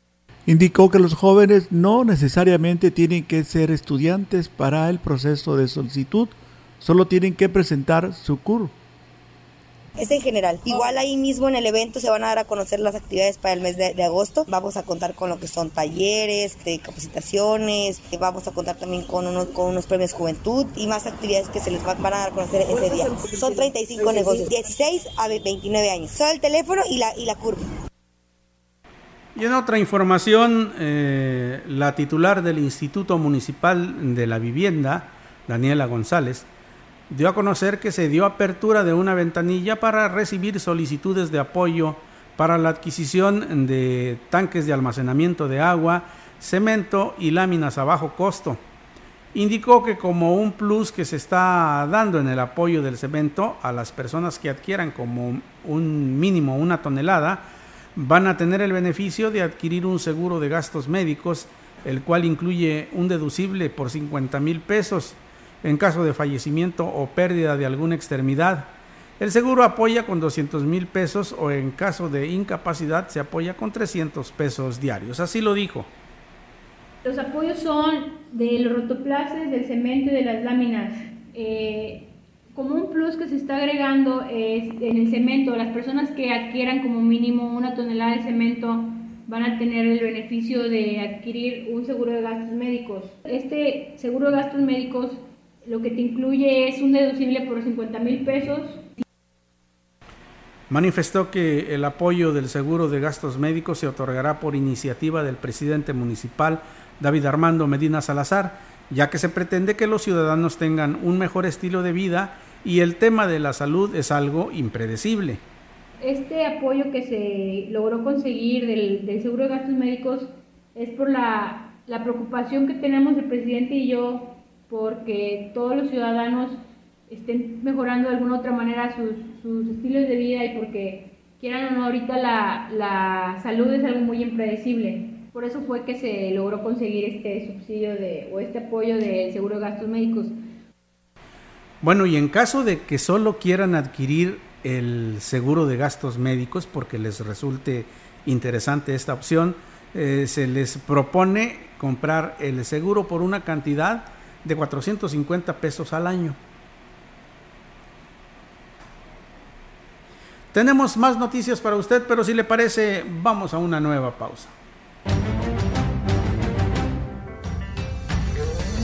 [SPEAKER 4] Indicó que los jóvenes no necesariamente tienen que ser estudiantes para el proceso de solicitud, solo tienen que presentar su CUR.
[SPEAKER 15] Es en general. Igual ahí mismo en el evento se van a dar a conocer las actividades para el mes de, agosto. Vamos a contar con lo que son talleres, de capacitaciones, vamos a contar también con unos, con unos premios juventud y más actividades que se les van a dar a conocer ese día. Son 35 negocios, 16 a 29 años. Solo el teléfono y la, y la curva.
[SPEAKER 3] Y en otra información, eh, la titular del Instituto Municipal de la Vivienda, Daniela González, dio a conocer que se dio apertura de una ventanilla para recibir solicitudes de apoyo para la adquisición de tanques de almacenamiento de agua, cemento y láminas a bajo costo. Indicó que como un plus que se está dando en el apoyo del cemento a las personas que adquieran como un mínimo una tonelada, van a tener el beneficio de adquirir un seguro de gastos médicos, el cual incluye un deducible por 50 mil pesos en caso de fallecimiento o pérdida de alguna extremidad. El seguro apoya con 200 mil pesos o en caso de incapacidad se apoya con 300 pesos diarios. Así lo dijo.
[SPEAKER 16] Los apoyos son de los del cemento y de las láminas. Eh, como un plus que se está agregando es en el cemento, las personas que adquieran como mínimo una tonelada de cemento van a tener el beneficio de adquirir un seguro de gastos médicos. Este seguro de gastos médicos lo que te incluye es un deducible por 50 mil pesos.
[SPEAKER 3] Manifestó que el apoyo del seguro de gastos médicos se otorgará por iniciativa del presidente municipal David Armando Medina Salazar, ya que se pretende que los ciudadanos tengan un mejor estilo de vida y el tema de la salud es algo impredecible.
[SPEAKER 16] este apoyo que se logró conseguir del, del seguro de gastos médicos es por la, la preocupación que tenemos el presidente y yo porque todos los ciudadanos estén mejorando de alguna otra manera sus, sus estilos de vida y porque quieran o no, ahorita la, la salud es algo muy impredecible. Por eso fue que se logró conseguir este subsidio de, o este apoyo del seguro de gastos médicos.
[SPEAKER 3] Bueno, y en caso de que solo quieran adquirir el seguro de gastos médicos porque les resulte interesante esta opción, eh, se les propone comprar el seguro por una cantidad de 450 pesos al año. Tenemos más noticias para usted, pero si le parece, vamos a una nueva pausa.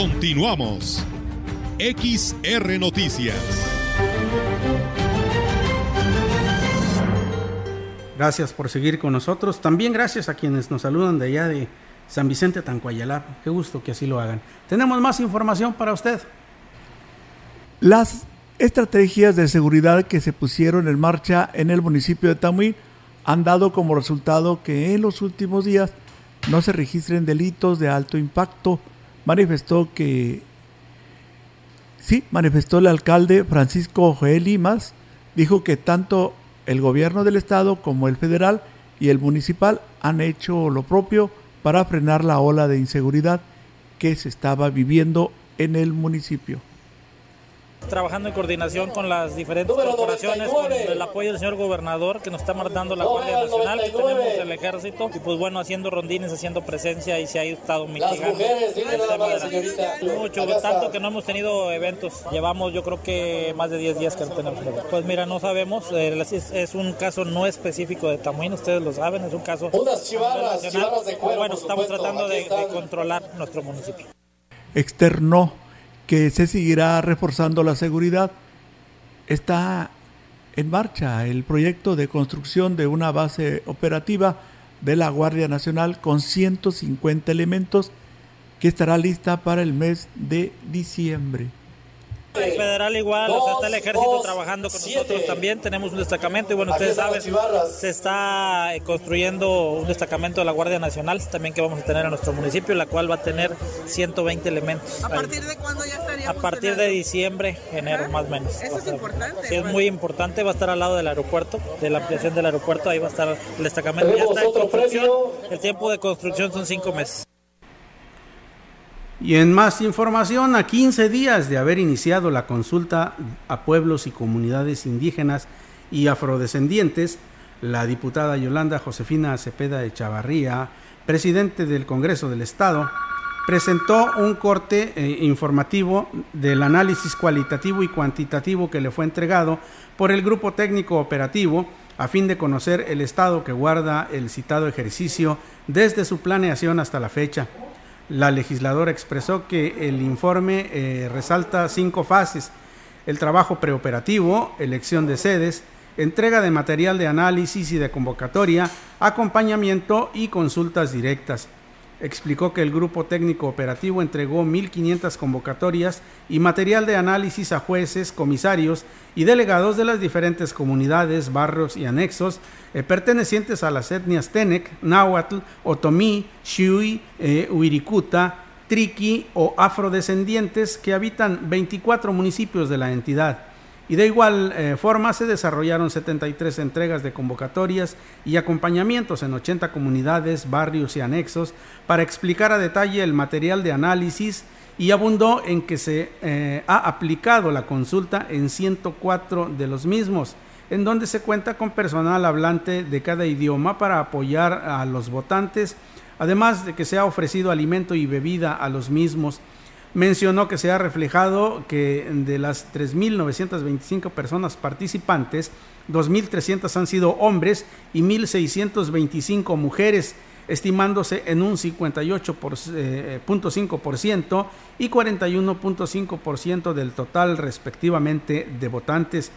[SPEAKER 1] Continuamos. XR Noticias.
[SPEAKER 3] Gracias por seguir con nosotros. También gracias a quienes nos saludan de allá de San Vicente Tancuayalá. Qué gusto que así lo hagan. Tenemos más información para usted.
[SPEAKER 4] Las estrategias de seguridad que se pusieron en marcha en el municipio de Tamuín han dado como resultado que en los últimos días no se registren delitos de alto impacto manifestó que sí, manifestó el alcalde Francisco Joel Limas, dijo que tanto el gobierno del estado como el federal y el municipal han hecho lo propio para frenar la ola de inseguridad que se estaba viviendo en el municipio
[SPEAKER 17] trabajando en coordinación con las diferentes corporaciones, con el apoyo del señor gobernador que nos está mandando la Guardia Nacional, que tenemos el ejército, y pues bueno, haciendo rondines, haciendo presencia y se ha estado mitigando mucho, tanto que no hemos tenido eventos. Llevamos yo creo que más de 10 días que no tenemos Pues mira, no sabemos, eh, es, un caso no específico de Tamuín, ustedes lo saben, es un caso nacional. bueno, estamos tratando de, de controlar nuestro municipio.
[SPEAKER 4] Externo que se seguirá reforzando la seguridad. Está en marcha el proyecto de construcción de una base operativa de la Guardia Nacional con 150 elementos que estará lista para el mes de diciembre.
[SPEAKER 17] El federal igual, o sea, está el ejército trabajando con nosotros también, tenemos un destacamento y bueno, ustedes saben, se está eh, construyendo un destacamento de la Guardia Nacional también que vamos a tener en nuestro municipio, la cual va a tener 120 elementos.
[SPEAKER 18] ¿A partir de cuándo ya estaría?
[SPEAKER 17] A partir de diciembre, enero más o menos.
[SPEAKER 18] Eso es importante.
[SPEAKER 17] Sí, es muy importante, va a estar al lado del aeropuerto, de la ampliación del aeropuerto, ahí va a estar el destacamento. Ya está en construcción, el tiempo de construcción son cinco meses.
[SPEAKER 3] Y en más información, a 15 días de haber iniciado la consulta a pueblos y comunidades indígenas y afrodescendientes, la diputada Yolanda Josefina Cepeda de Chavarría, presidente del Congreso del Estado, presentó un corte eh, informativo del análisis cualitativo y cuantitativo que le fue entregado por el Grupo Técnico Operativo a fin de conocer el estado que guarda el citado ejercicio desde su planeación hasta la fecha. La legisladora expresó que el informe eh, resalta cinco fases. El trabajo preoperativo, elección de sedes, entrega de material de análisis y de convocatoria, acompañamiento y consultas directas. Explicó que el grupo técnico operativo entregó 1.500 convocatorias y material de análisis a jueces, comisarios y delegados de las diferentes comunidades, barrios y anexos eh, pertenecientes a las etnias Tenec, Náhuatl, Otomí, Shui, eh, Uiricuta, Triqui o afrodescendientes que habitan 24 municipios de la entidad y de igual eh, forma se desarrollaron 73 entregas de convocatorias y acompañamientos en 80 comunidades, barrios y anexos para explicar a detalle el material de análisis y abundó en que se eh, ha aplicado la consulta en 104 de los mismos, en donde se cuenta con personal hablante de cada idioma para apoyar a los votantes, además de que se ha ofrecido alimento y bebida a los mismos mencionó que se ha reflejado que de las 3.925 personas participantes, 2.300 han sido hombres y 1.625 mujeres, estimándose en un 58.5% y 41.5% del total respectivamente de votantes.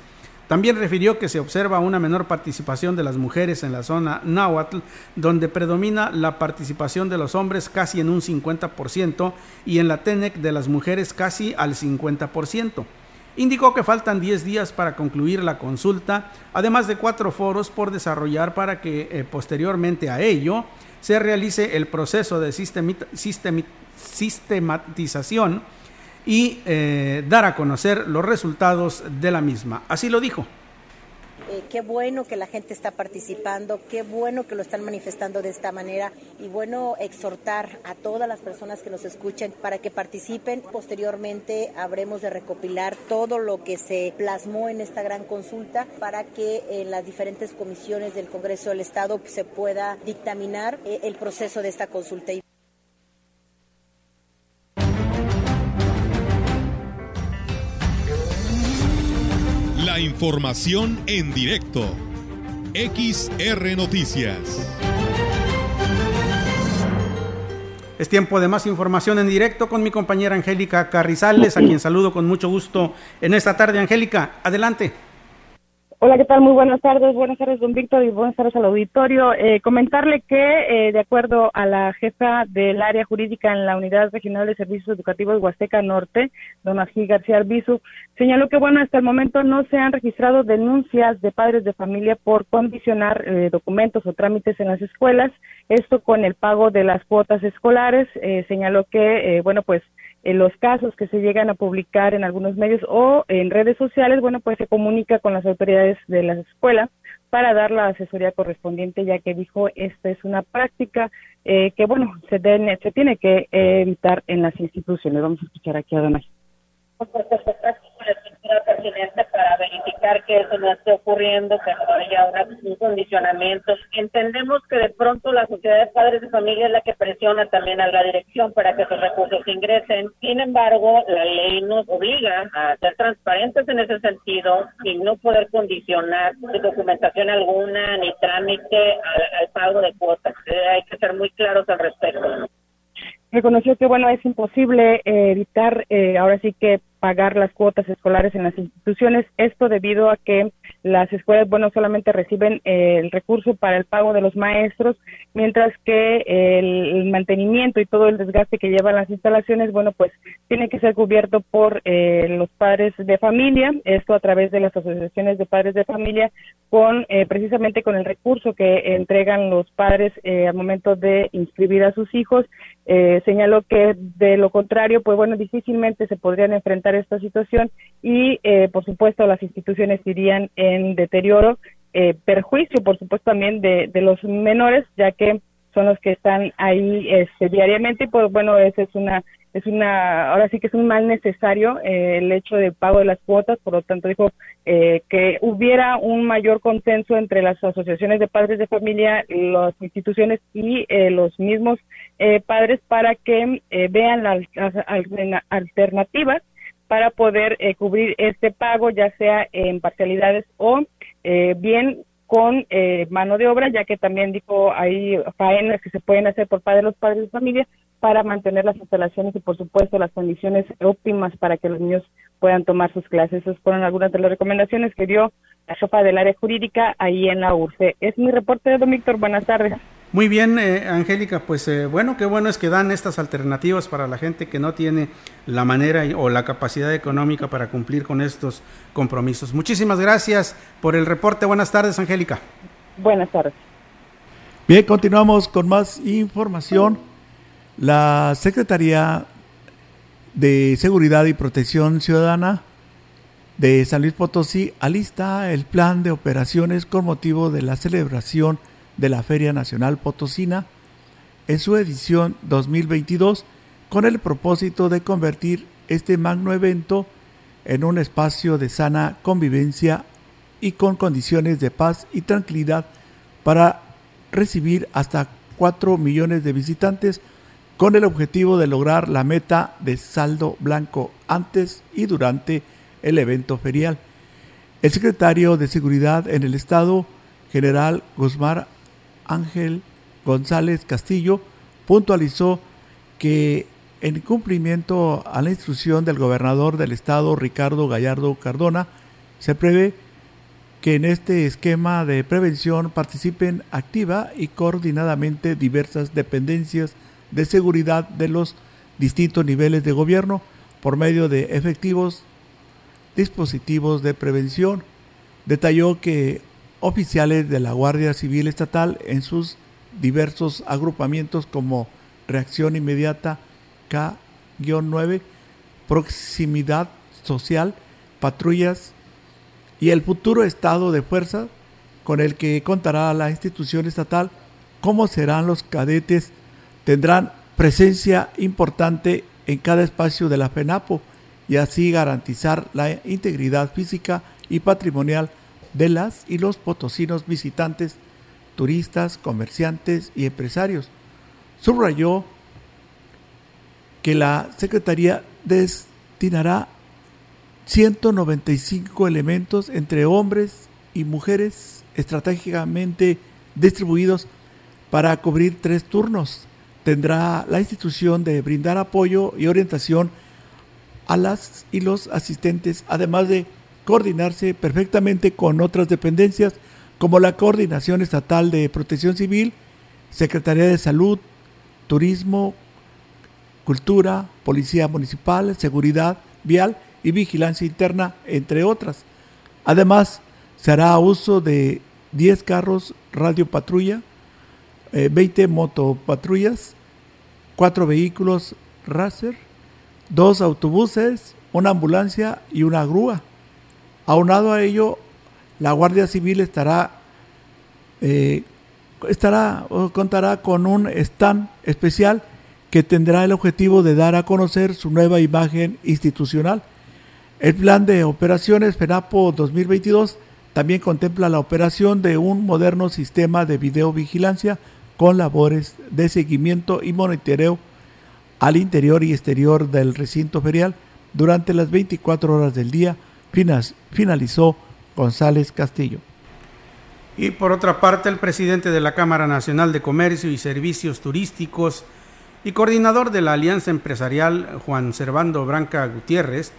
[SPEAKER 3] También refirió que se observa una menor participación de las mujeres en la zona náhuatl, donde predomina la participación de los hombres casi en un 50% y en la TENEC de las mujeres casi al 50%. Indicó que faltan 10 días para concluir la consulta, además de cuatro foros por desarrollar para que eh, posteriormente a ello se realice el proceso de sistematización y eh, dar a conocer los resultados de la misma. Así lo dijo.
[SPEAKER 19] Eh, qué bueno que la gente está participando, qué bueno que lo están manifestando de esta manera y bueno exhortar a todas las personas que nos escuchen para que participen. Posteriormente habremos de recopilar todo lo que se plasmó en esta gran consulta para que en las diferentes comisiones del Congreso del Estado se pueda dictaminar eh, el proceso de esta consulta.
[SPEAKER 1] Información en directo. XR Noticias.
[SPEAKER 3] Es tiempo de más información en directo con mi compañera Angélica Carrizales, a quien saludo con mucho gusto en esta tarde. Angélica, adelante.
[SPEAKER 20] Hola, ¿qué tal? Muy buenas tardes. Buenas tardes, don Víctor, y buenas tardes al auditorio. Eh, comentarle que, eh, de acuerdo a la jefa del área jurídica en la Unidad Regional de Servicios Educativos Huasteca Norte, don Ají García Arbizu, señaló que, bueno, hasta el momento no se han registrado denuncias de padres de familia por condicionar eh, documentos o trámites en las escuelas, esto con el pago de las cuotas escolares. señaló que, bueno, pues en los casos que se llegan a publicar en algunos medios o en redes sociales, bueno, pues se comunica con las autoridades de la escuela para dar la asesoría correspondiente, ya que dijo esta es una práctica eh, que, bueno, se, se tiene que evitar en las instituciones. Vamos a escuchar aquí a Don
[SPEAKER 21] para verificar que eso no esté ocurriendo, que no haya un condicionamiento. Entendemos que de pronto la sociedad de padres de familia es la que presiona también a la dirección para que esos recursos ingresen. Sin embargo, la ley nos obliga a ser transparentes en ese sentido y no poder condicionar documentación alguna ni trámite al, pago de cuotas. Eh, hay que ser muy claros al respecto
[SPEAKER 20] reconoció que bueno es imposible eh, evitar eh, ahora sí que pagar las cuotas escolares en las instituciones. Esto debido a que las escuelas, bueno, solamente reciben eh, el recurso para el pago de los maestros, mientras que el, mantenimiento y todo el desgaste que llevan las instalaciones, bueno, pues tiene que ser cubierto por eh, los padres de familia, esto a través de las asociaciones de padres de familia, con eh, precisamente con el recurso que entregan los padres al momento de inscribir a sus hijos. señaló que de lo contrario, pues bueno, difícilmente se podrían enfrentar esta situación y, por supuesto, las instituciones irían en deterioro, eh, perjuicio, por supuesto, también de, los menores, ya que son los que están ahí este, diariamente. Y pues bueno, esa es una es una ahora sí que es un mal necesario eh, el hecho de pago de las cuotas, por lo tanto dijo eh, que hubiera un mayor consenso entre las asociaciones de padres de familia, las instituciones y eh, los mismos padres para que vean las alternativas para poder eh, cubrir este pago, ya sea en parcialidades o eh, bien con eh, mano de obra, ya que también dijo hay faenas que se pueden hacer por parte de los padres de familia para mantener las instalaciones y por supuesto las condiciones óptimas para que los niños puedan tomar sus clases. Esas fueron algunas de las recomendaciones que dio la jefa del área jurídica ahí en la URCE. Es mi reporte Don Víctor. Buenas tardes.
[SPEAKER 3] Muy bien, eh, Angélica, pues eh, bueno, qué bueno es que dan estas alternativas para la gente que no tiene la manera o la capacidad económica para cumplir con estos compromisos. Muchísimas gracias por el reporte. Buenas tardes, Angélica.
[SPEAKER 20] Buenas tardes.
[SPEAKER 4] Bien, continuamos con más información. La Secretaría de Seguridad y Protección Ciudadana de San Luis Potosí alista el plan de operaciones con motivo de la celebración de la Feria Nacional Potosina en su edición 2022 con el propósito de convertir este magno evento en un espacio de sana convivencia y con condiciones de paz y tranquilidad para recibir hasta 4 millones de visitantes con el objetivo de lograr la meta de saldo blanco antes y durante el evento ferial. El secretario de Seguridad en el Estado, general Guzmán Ángel González Castillo puntualizó que en cumplimiento a la instrucción del gobernador del estado Ricardo Gallardo Cardona, se prevé que en este esquema de prevención participen activa y coordinadamente diversas dependencias de seguridad de los distintos niveles de gobierno por medio de efectivos dispositivos de prevención. Detalló que oficiales de la Guardia Civil Estatal en sus diversos agrupamientos como Reacción Inmediata K-9, Proximidad Social, Patrullas y el futuro estado de fuerza con el que contará la institución estatal, cómo serán los cadetes, tendrán presencia importante en cada espacio de la FENAPO y así garantizar la integridad física y patrimonial de las y los potosinos visitantes, turistas, comerciantes y empresarios. Subrayó que la Secretaría destinará 195 elementos entre hombres y mujeres estratégicamente distribuidos para cubrir tres turnos. Tendrá la institución de brindar apoyo y orientación a las y los asistentes, además de coordinarse perfectamente con otras dependencias como la Coordinación Estatal de Protección Civil, Secretaría de Salud, Turismo, Cultura, Policía Municipal, Seguridad Vial y Vigilancia Interna, entre otras. Además, se hará uso de 10 carros radio patrulla, 20 eh, motopatrullas, 4 vehículos Racer, 2 autobuses, una ambulancia y una grúa. Aunado a ello, la Guardia Civil estará, eh, estará contará con un stand especial que tendrá el objetivo de dar a conocer su nueva imagen institucional. El plan de operaciones FENAPO 2022 también contempla la operación de un moderno sistema de videovigilancia con labores de seguimiento y monitoreo al interior y exterior del recinto ferial durante las 24 horas del día finalizó González Castillo.
[SPEAKER 3] Y por otra parte, el presidente de la Cámara Nacional de Comercio y Servicios Turísticos y coordinador de la Alianza Empresarial, Juan Servando Branca Gutiérrez,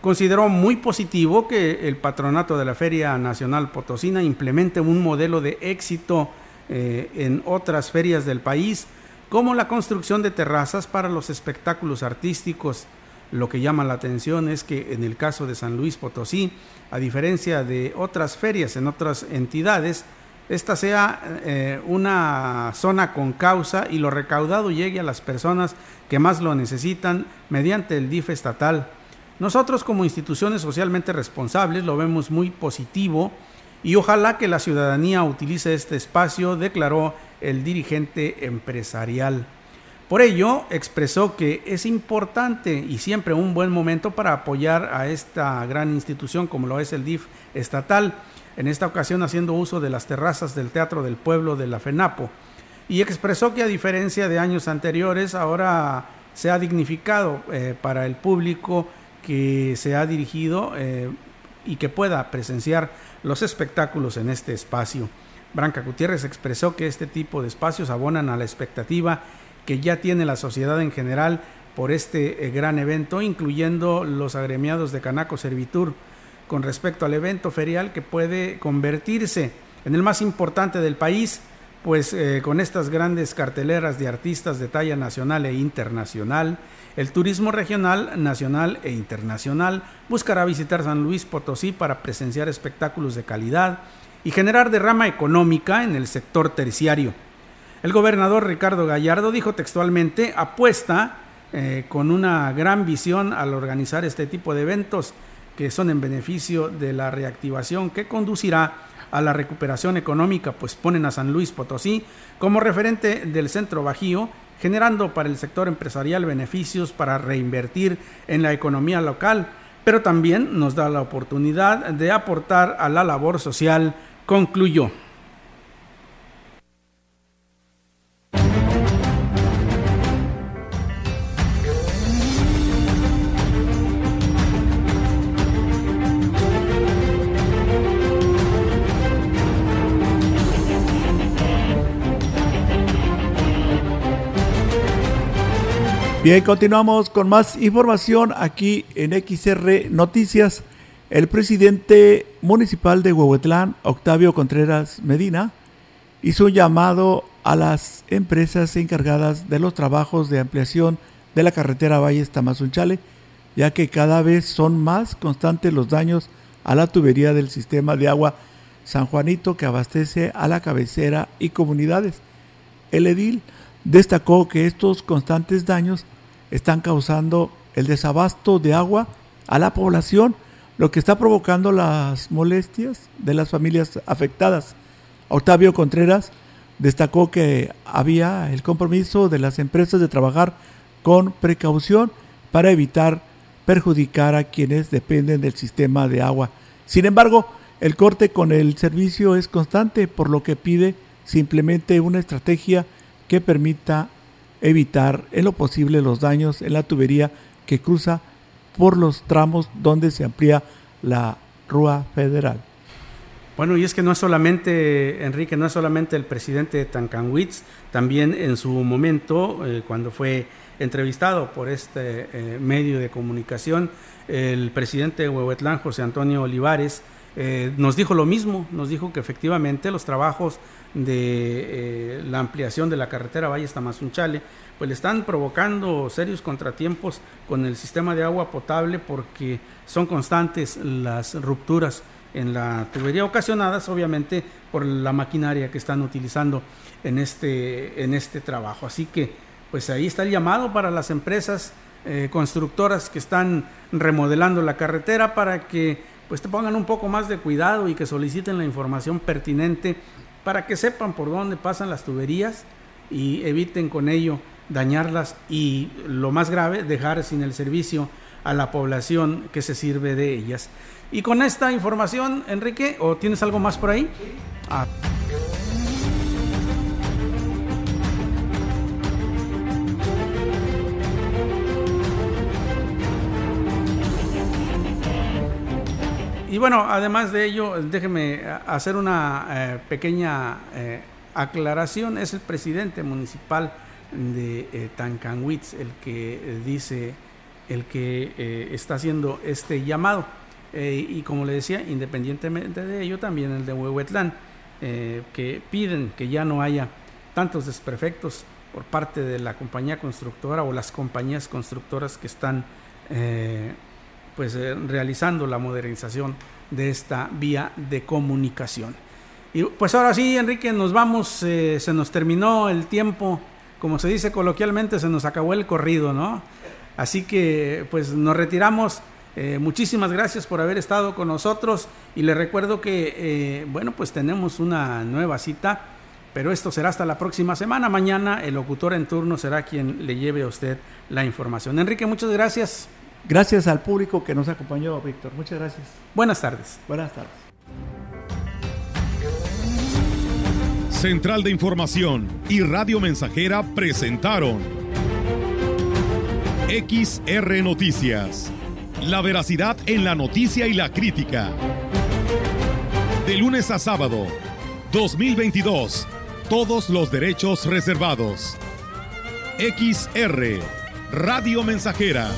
[SPEAKER 3] consideró muy positivo que el patronato de la Feria Nacional Potosina implemente un modelo de éxito eh, en otras ferias del país, como la construcción de terrazas para los espectáculos artísticos. Lo que llama la atención es que en el caso de San Luis Potosí, a diferencia de otras ferias en otras entidades, esta sea eh, una zona con causa y lo recaudado llegue a las personas que más lo necesitan mediante el DIF estatal. Nosotros como instituciones socialmente responsables lo vemos muy positivo y ojalá que la ciudadanía utilice este espacio, declaró el dirigente empresarial. Por ello, expresó que es importante y siempre un buen momento para apoyar a esta gran institución como lo es el DIF estatal en esta ocasión haciendo uso de las terrazas del Teatro del Pueblo de la FENAPO, y expresó que a diferencia de años anteriores, ahora se ha dignificado eh, para el público que se ha dirigido eh, y que pueda presenciar los espectáculos en este espacio. Branca Gutiérrez expresó que este tipo de espacios abonan a la expectativa que ya tiene la sociedad en general por este eh, gran evento, incluyendo los agremiados de Canaco Servitur, con respecto al evento ferial que puede convertirse en el más importante del país, pues eh, con estas grandes carteleras de artistas de talla nacional e internacional, el turismo regional, nacional e internacional buscará visitar San Luis Potosí para presenciar espectáculos de calidad y generar derrama económica en el sector terciario. El gobernador Ricardo Gallardo dijo textualmente, apuesta eh, con una gran visión al organizar este tipo de eventos que son en beneficio de la reactivación que conducirá a la recuperación económica, pues ponen a San Luis Potosí como referente del centro Bajío, generando para el sector empresarial beneficios para reinvertir en la economía local, pero también nos da la oportunidad de aportar a la labor social, concluyó.
[SPEAKER 4] Bien, continuamos con más información aquí en XR Noticias. El presidente municipal de Huehuetlán, Octavio Contreras Medina, hizo un llamado a las empresas encargadas de los trabajos de ampliación de la carretera Valles Tamazunchale, ya que cada vez son más constantes los daños a la tubería del sistema de agua San Juanito que abastece a la cabecera y comunidades. El edil destacó que estos constantes daños están causando el desabasto de agua a la población, lo que está provocando las molestias de las familias afectadas. Octavio Contreras destacó que había el compromiso de las empresas de trabajar con precaución para evitar perjudicar a quienes dependen del sistema de agua. Sin embargo, el corte con el servicio es constante, por lo que pide simplemente una estrategia que permita evitar en lo posible los daños en la tubería que cruza por los tramos donde se amplía la Rúa Federal.
[SPEAKER 3] Bueno, y es que no es solamente, Enrique, no es solamente el presidente de Tancanwitz, también en su momento, eh, cuando fue entrevistado por este eh, medio de comunicación, el presidente de Huehuetlán, José Antonio Olivares, eh, nos dijo lo mismo, nos dijo que efectivamente los trabajos de eh, la ampliación de la carretera Valles Tamazunchale, pues le están provocando serios contratiempos con el sistema de agua potable porque son constantes las rupturas en la tubería ocasionadas obviamente por la maquinaria que están utilizando en este, en este trabajo. Así que pues ahí está el llamado para las empresas eh, constructoras que están remodelando la carretera para que pues te pongan un poco más de cuidado y que soliciten la información pertinente para que sepan por dónde pasan las tuberías y eviten con ello dañarlas y lo más grave, dejar sin el servicio a la población que se sirve de ellas. Y con esta información, Enrique, ¿o tienes algo más por ahí? Ah. Bueno, además de ello, déjeme hacer una eh, pequeña eh, aclaración. Es el presidente municipal de eh, Tancanwitz el que dice el que eh, está haciendo este llamado. Eh, y como le decía, independientemente de ello, también el de Huehuetlán, eh, que piden que ya no haya tantos desperfectos por parte de la compañía constructora o las compañías constructoras que están pues realizando la modernización de esta vía de comunicación. Y pues ahora sí, Enrique, nos vamos, se nos terminó el tiempo, como se dice coloquialmente, se nos acabó el corrido, ¿no? Así que pues nos retiramos. Eh, muchísimas gracias por haber estado con nosotros y le recuerdo que, eh, bueno, pues tenemos una nueva cita, pero esto será hasta la próxima semana. Mañana el locutor en turno será quien le lleve a usted la información. Enrique, muchas gracias.
[SPEAKER 4] Gracias al público que nos acompañó, Víctor. Muchas gracias.
[SPEAKER 3] Buenas tardes.
[SPEAKER 4] Buenas tardes.
[SPEAKER 1] Central de Información y Radio Mensajera presentaron XR Noticias. La veracidad en la noticia y la crítica. De lunes a sábado, 2022. Todos los derechos reservados. XR, Radio Mensajera